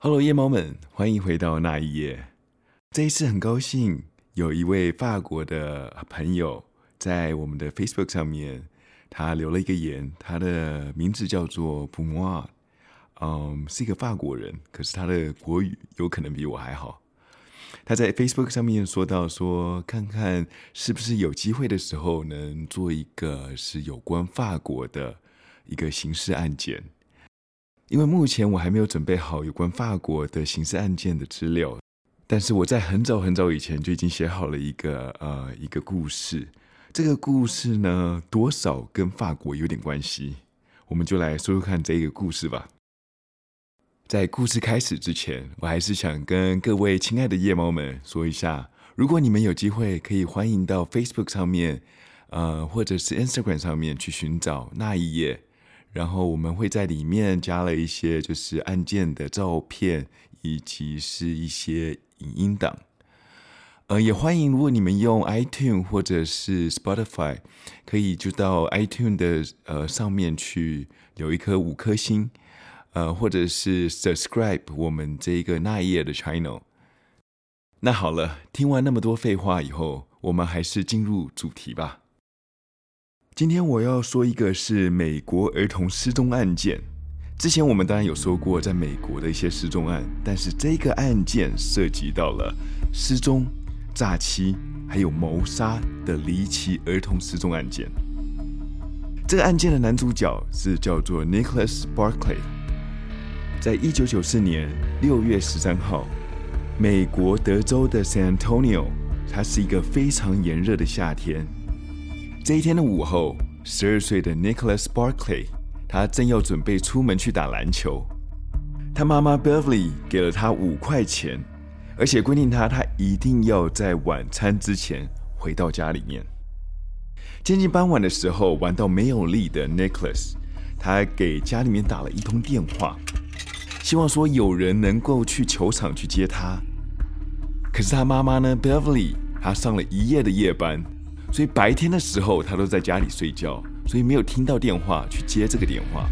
Hello，夜猫们，欢迎回到那一夜。这一次很高兴有一位法国的朋友在我们的 Facebook 上面，他留了一个言，他的名字叫做 p u m o 嗯，是一个法国人，可是他的国语有可能比我还好。他在 Facebook 上面说到说，看看是不是有机会的时候能做一个是有关法国的一个刑事案件。因为目前我还没有准备好有关法国的刑事案件的资料，但是我在很早很早以前就已经写好了一个呃一个故事。这个故事呢，多少跟法国有点关系，我们就来说说看这个故事吧。在故事开始之前，我还是想跟各位亲爱的夜猫们说一下，如果你们有机会，可以欢迎到 Facebook 上面，呃，或者是 Instagram 上面去寻找那一夜。然后我们会在里面加了一些就是案件的照片，以及是一些影音档。呃，也欢迎如果你们用 iTunes 或者是 Spotify，可以就到 iTunes 的呃上面去留一颗五颗星，呃，或者是 subscribe 我们这个那一页的 channel。那好了，听完那么多废话以后，我们还是进入主题吧。今天我要说一个是美国儿童失踪案件。之前我们当然有说过在美国的一些失踪案，但是这个案件涉及到了失踪、诈欺还有谋杀的离奇儿童失踪案件。这个案件的男主角是叫做 Nicholas Barclay。在一九九四年六月十三号，美国德州的 San Antonio，它是一个非常炎热的夏天。这一天的午后，十二岁的 Nicholas Barclay，他正要准备出门去打篮球。他妈妈 Beverly 给了他五块钱，而且规定他他一定要在晚餐之前回到家里面。接近傍晚的时候，玩到没有力的 Nicholas，他给家里面打了一通电话，希望说有人能够去球场去接他。可是他妈妈呢，Beverly，他上了一夜的夜班。所以白天的时候，他都在家里睡觉，所以没有听到电话去接这个电话。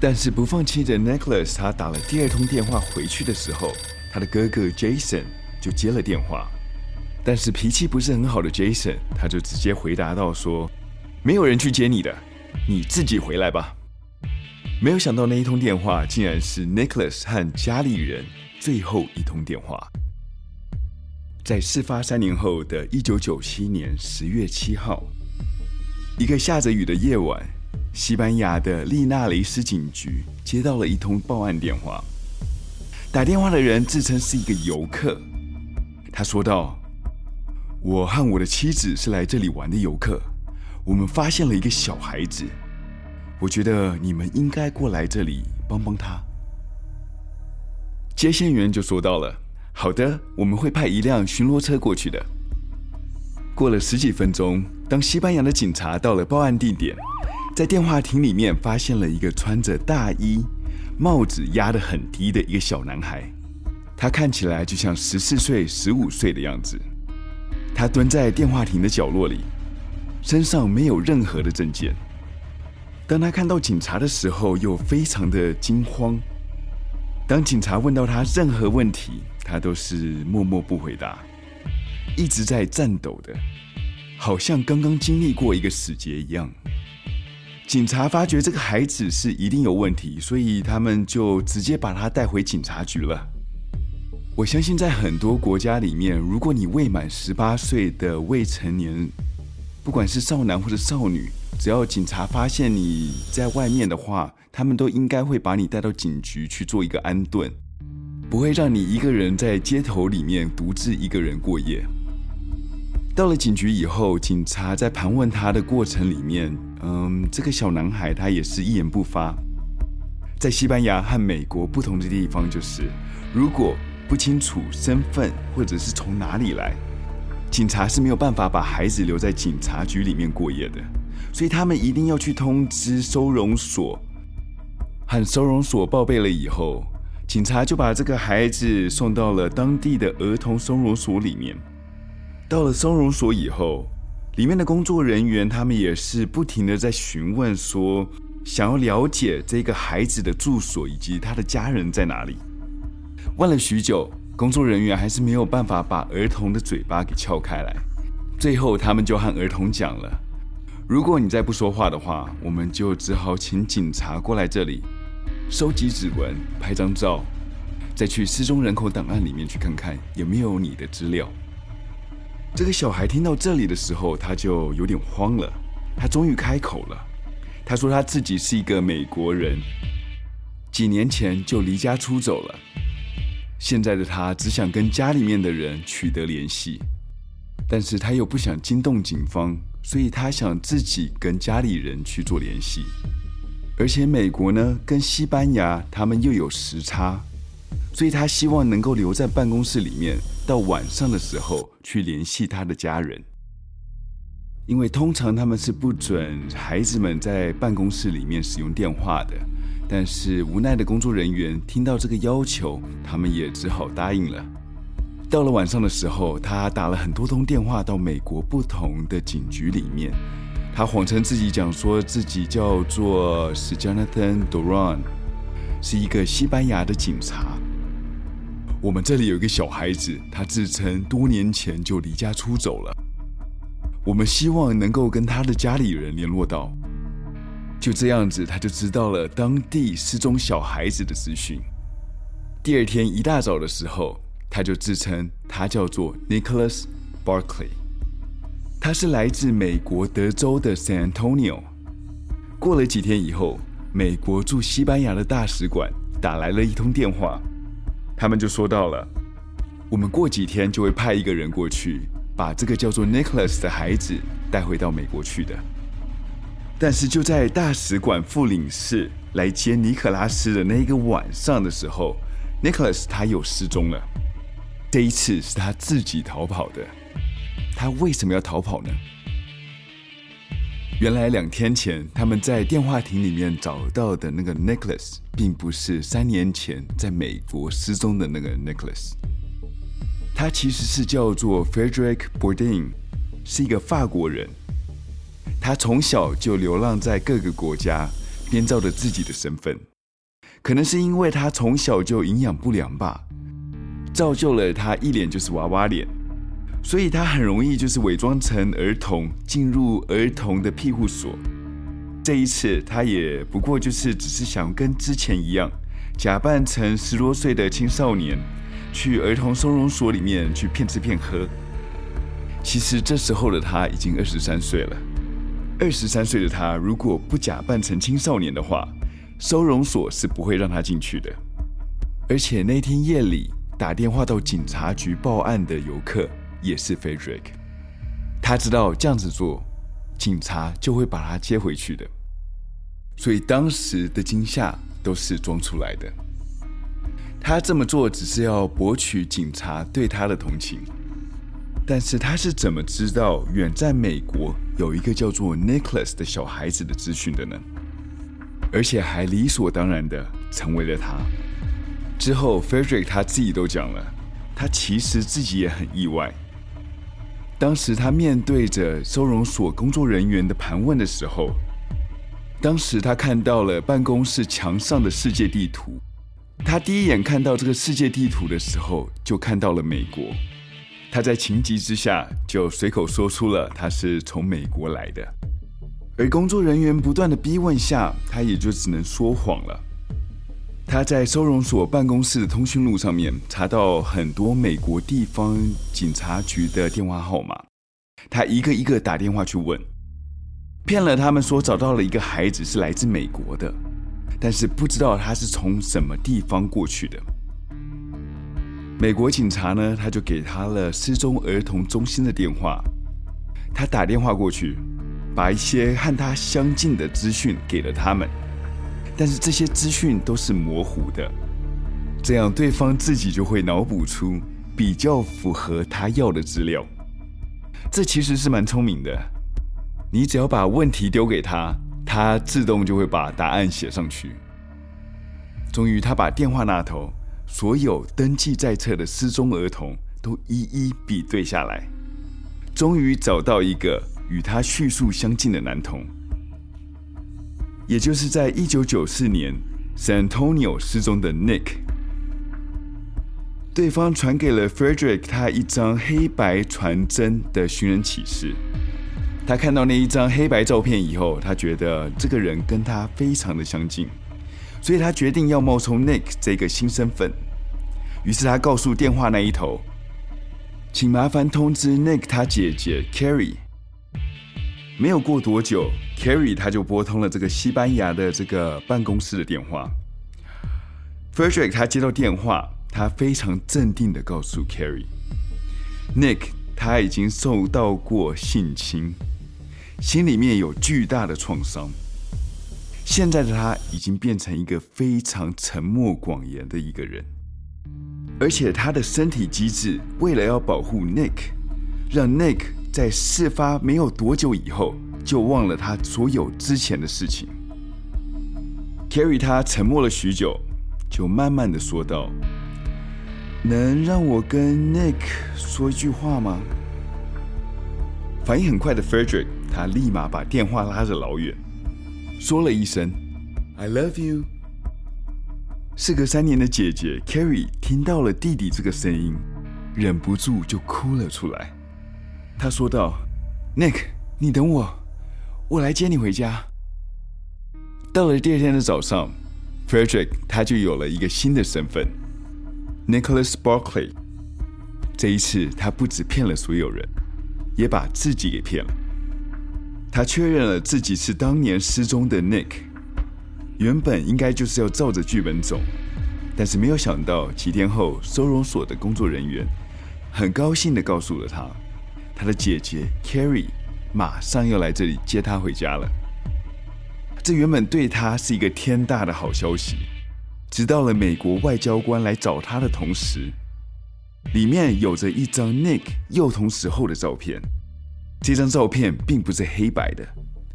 但是不放弃的 Nicholas，他打了第二通电话回去的时候，他的哥哥 Jason 就接了电话。但是脾气不是很好的 Jason，他就直接回答到说：“没有人去接你的，你自己回来吧。”没有想到那一通电话竟然是 Nicholas 和家里人最后一通电话。在事发三年后的一九九七年十月七号，一个下着雨的夜晚，西班牙的利纳雷斯警局接到了一通报案电话。打电话的人自称是一个游客，他说道：“我和我的妻子是来这里玩的游客，我们发现了一个小孩子，我觉得你们应该过来这里帮帮他。”接线员就说到了。好的，我们会派一辆巡逻车过去的。过了十几分钟，当西班牙的警察到了报案地点，在电话亭里面发现了一个穿着大衣、帽子压得很低的一个小男孩，他看起来就像十四岁、十五岁的样子。他蹲在电话亭的角落里，身上没有任何的证件。当他看到警察的时候，又非常的惊慌。当警察问到他任何问题，他都是默默不回答，一直在颤抖的，好像刚刚经历过一个死劫一样。警察发觉这个孩子是一定有问题，所以他们就直接把他带回警察局了。我相信在很多国家里面，如果你未满十八岁的未成年，不管是少男或者少女，只要警察发现你在外面的话，他们都应该会把你带到警局去做一个安顿，不会让你一个人在街头里面独自一个人过夜。到了警局以后，警察在盘问他的过程里面，嗯，这个小男孩他也是一言不发。在西班牙和美国不同的地方就是，如果不清楚身份或者是从哪里来，警察是没有办法把孩子留在警察局里面过夜的，所以他们一定要去通知收容所。和收容所报备了以后，警察就把这个孩子送到了当地的儿童收容所里面。到了收容所以后，里面的工作人员他们也是不停的在询问，说想要了解这个孩子的住所以及他的家人在哪里。问了许久，工作人员还是没有办法把儿童的嘴巴给撬开来。最后，他们就和儿童讲了：“如果你再不说话的话，我们就只好请警察过来这里，收集指纹、拍张照，再去失踪人口档案里面去看看有没有你的资料。”这个小孩听到这里的时候，他就有点慌了。他终于开口了，他说他自己是一个美国人，几年前就离家出走了。现在的他只想跟家里面的人取得联系。但是他又不想惊动警方，所以他想自己跟家里人去做联系。而且美国呢，跟西班牙他们又有时差，所以他希望能够留在办公室里面，到晚上的时候去联系他的家人。因为通常他们是不准孩子们在办公室里面使用电话的。但是无奈的工作人员听到这个要求，他们也只好答应了。到了晚上的时候，他打了很多通电话到美国不同的警局里面。他谎称自己讲说自己叫做是 Jonathan Duran，是一个西班牙的警察。我们这里有一个小孩子，他自称多年前就离家出走了。我们希望能够跟他的家里人联络到。就这样子，他就知道了当地失踪小孩子的资讯。第二天一大早的时候。他就自称他叫做 Nicholas Barkley，他是来自美国德州的 San Antonio。过了几天以后，美国驻西班牙的大使馆打来了一通电话，他们就说到了，我们过几天就会派一个人过去，把这个叫做 Nicholas 的孩子带回到美国去的。但是就在大使馆副领事来接尼可拉斯的那一个晚上的时候，Nicholas 他又失踪了。这一次是他自己逃跑的。他为什么要逃跑呢？原来两天前他们在电话亭里面找到的那个 Nicholas，并不是三年前在美国失踪的那个 Nicholas。他其实是叫做 Frederick Bourdin，是一个法国人。他从小就流浪在各个国家，编造着自己的身份。可能是因为他从小就营养不良吧。造就了他一脸就是娃娃脸，所以他很容易就是伪装成儿童进入儿童的庇护所。这一次他也不过就是只是想跟之前一样，假扮成十多岁的青少年，去儿童收容所里面去骗吃骗喝。其实这时候的他已经二十三岁了。二十三岁的他如果不假扮成青少年的话，收容所是不会让他进去的。而且那天夜里。打电话到警察局报案的游客也是 Frederick，他知道这样子做，警察就会把他接回去的，所以当时的惊吓都是装出来的。他这么做只是要博取警察对他的同情，但是他是怎么知道远在美国有一个叫做 Nicholas 的小孩子的资讯的呢？而且还理所当然的成为了他。之后，Frederick 他自己都讲了，他其实自己也很意外。当时他面对着收容所工作人员的盘问的时候，当时他看到了办公室墙上的世界地图。他第一眼看到这个世界地图的时候，就看到了美国。他在情急之下就随口说出了他是从美国来的，而工作人员不断的逼问下，他也就只能说谎了。他在收容所办公室的通讯录上面查到很多美国地方警察局的电话号码，他一个一个打电话去问，骗了他们说找到了一个孩子是来自美国的，但是不知道他是从什么地方过去的。美国警察呢，他就给他了失踪儿童中心的电话，他打电话过去，把一些和他相近的资讯给了他们。但是这些资讯都是模糊的，这样对方自己就会脑补出比较符合他要的资料。这其实是蛮聪明的，你只要把问题丢给他，他自动就会把答案写上去。终于，他把电话那头所有登记在册的失踪儿童都一一比对下来，终于找到一个与他叙述相近的男童。也就是在一九九四年，San Antonio 失踪的 Nick。对方传给了 Frederick 他一张黑白传真的寻人启事。他看到那一张黑白照片以后，他觉得这个人跟他非常的相近，所以他决定要冒充 Nick 这个新身份。于是他告诉电话那一头，请麻烦通知 Nick 他姐姐 Carrie。没有过多久，Carrie 他就拨通了这个西班牙的这个办公室的电话。Frederick 他接到电话。他非常镇定的告诉 Carrie，Nick 他已经受到过性侵，心里面有巨大的创伤。现在的他已经变成一个非常沉默寡言的一个人，而且他的身体机制为了要保护 Nick，让 Nick 在事发没有多久以后就忘了他所有之前的事情。Carrie 他沉默了许久，就慢慢的说道。能让我跟 Nick 说一句话吗？反应很快的 Frederick，他立马把电话拉着老远，说了一声 “I love you”。事隔三年的姐姐 Carrie 听到了弟弟这个声音，忍不住就哭了出来。他说道：“Nick，你等我，我来接你回家。”到了第二天的早上，Frederick 他就有了一个新的身份。Nicholas Barclay，这一次他不止骗了所有人，也把自己给骗了。他确认了自己是当年失踪的 Nick，原本应该就是要照着剧本走，但是没有想到几天后，收容所的工作人员很高兴地告诉了他，他的姐姐 Carrie 马上要来这里接他回家了。这原本对他是一个天大的好消息。直到了美国外交官来找他的同时，里面有着一张 Nick 幼童时候的照片。这张照片并不是黑白的，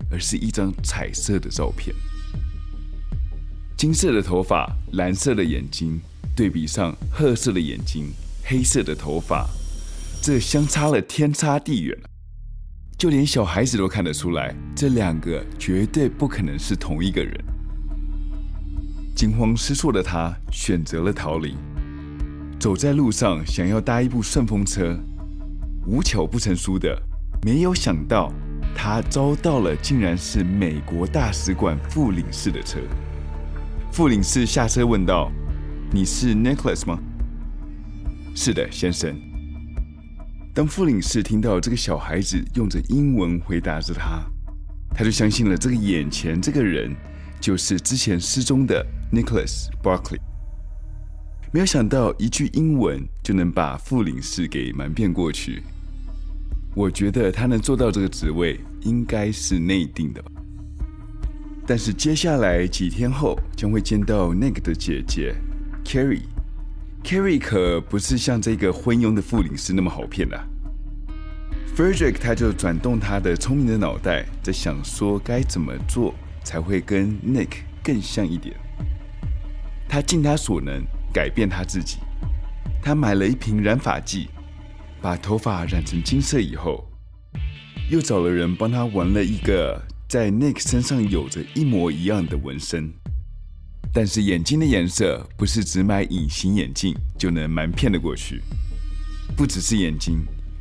而是一张彩色的照片。金色的头发，蓝色的眼睛，对比上褐色的眼睛，黑色的头发，这相差了天差地远。就连小孩子都看得出来，这两个绝对不可能是同一个人。惊慌失措的他选择了逃离，走在路上想要搭一部顺风车，无巧不成书的，没有想到他遭到了竟然是美国大使馆副领事的车。副领事下车问道：“你是 Nicholas 吗？”“是的，先生。”当副领事听到这个小孩子用着英文回答着他，他就相信了这个眼前这个人就是之前失踪的。Nicholas Barclay，没有想到一句英文就能把副领事给瞒骗过去。我觉得他能做到这个职位，应该是内定的。但是接下来几天后将会见到 Nick 的姐姐 Carrie。Carrie 可不是像这个昏庸的副领事那么好骗的。Frederick 他就转动他的聪明的脑袋，在想说该怎么做才会跟 Nick 更像一点。他尽他所能改变他自己。他买了一瓶染发剂，把头发染成金色以后，又找了人帮他纹了一个在 Nick 身上有着一模一样的纹身。但是眼睛的颜色不是只买隐形眼镜就能瞒骗得过去。不只是眼睛，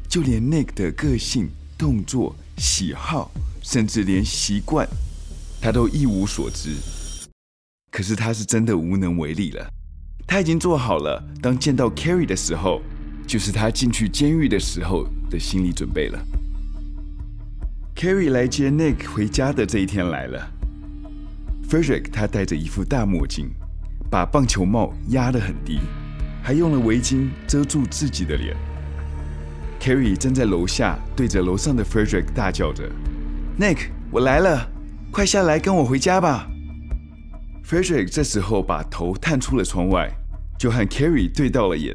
就连 Nick 的个性、动作、喜好，甚至连习惯，他都一无所知。可是他是真的无能为力了，他已经做好了，当见到 Carrie 的时候，就是他进去监狱的时候的心理准备了。Carrie 来接 Nick 回家的这一天来了，Frederick 他戴着一副大墨镜，把棒球帽压得很低，还用了围巾遮住自己的脸。Carrie 站在楼下，对着楼上的 Frederick 大叫着：“Nick，我来了，快下来跟我回家吧。” Frederick 这时候把头探出了窗外，就和 Carrie 对到了眼。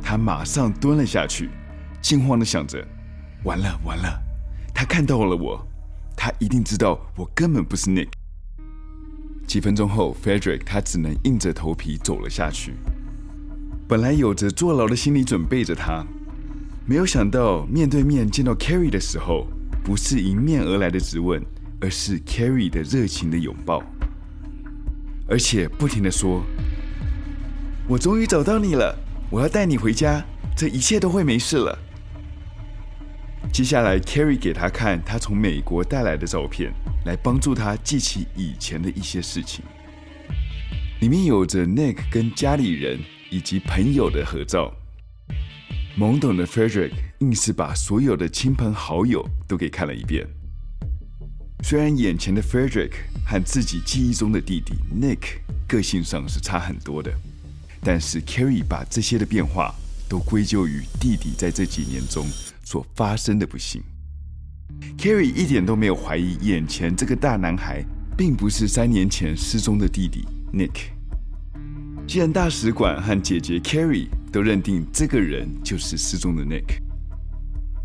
他马上蹲了下去，惊慌的想着：“完了完了，他看到了我，他一定知道我根本不是 Nick。”几分钟后，Frederick 他只能硬着头皮走了下去。本来有着坐牢的心理准备着他，没有想到面对面见到 Carrie 的时候，不是迎面而来的质问，而是 Carrie 的热情的拥抱。而且不停的说：“我终于找到你了，我要带你回家，这一切都会没事了。”接下来，Carrie 给他看他从美国带来的照片，来帮助他记起以前的一些事情。里面有着 Nick 跟家里人以及朋友的合照。懵懂的 Frederick 硬是把所有的亲朋好友都给看了一遍。虽然眼前的 Frederick 和自己记忆中的弟弟 Nick 个性上是差很多的，但是 Carrie 把这些的变化都归咎于弟弟在这几年中所发生的不幸。Carrie 一点都没有怀疑眼前这个大男孩并不是三年前失踪的弟弟。Nick，既然大使馆和姐姐 Carrie 都认定这个人就是失踪的 Nick，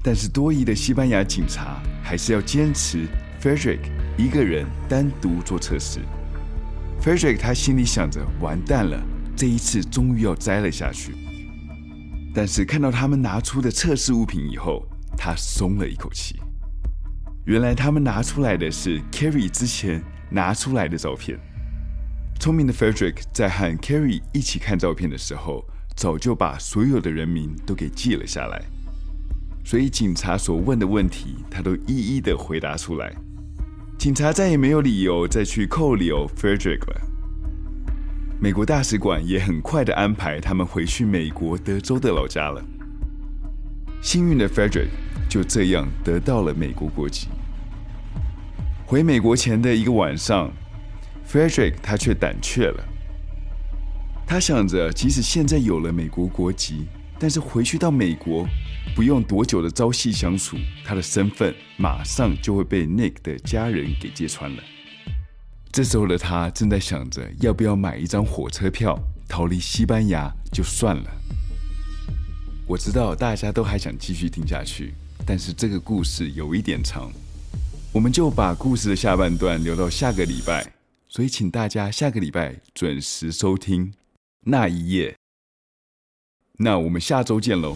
但是多疑的西班牙警察还是要坚持 Frederick 一个人单独做测试。Frederick 他心里想着，完蛋了，这一次终于要栽了下去。但是看到他们拿出的测试物品以后，他松了一口气。原来他们拿出来的是 Carrie 之前拿出来的照片。聪明的 Frederick 在和 Carrie 一起看照片的时候，早就把所有的人名都给记了下来，所以警察所问的问题，他都一一的回答出来。警察再也没有理由再去扣留 Frederick 了。美国大使馆也很快的安排他们回去美国德州的老家了。幸运的 Frederick 就这样得到了美国国籍。回美国前的一个晚上。Frederick 他却胆怯了。他想着，即使现在有了美国国籍，但是回去到美国，不用多久的朝夕相处，他的身份马上就会被 Nick 的家人给揭穿了。这时候的他正在想着，要不要买一张火车票逃离西班牙就算了。我知道大家都还想继续听下去，但是这个故事有一点长，我们就把故事的下半段留到下个礼拜。所以，请大家下个礼拜准时收听那一夜。那我们下周见喽。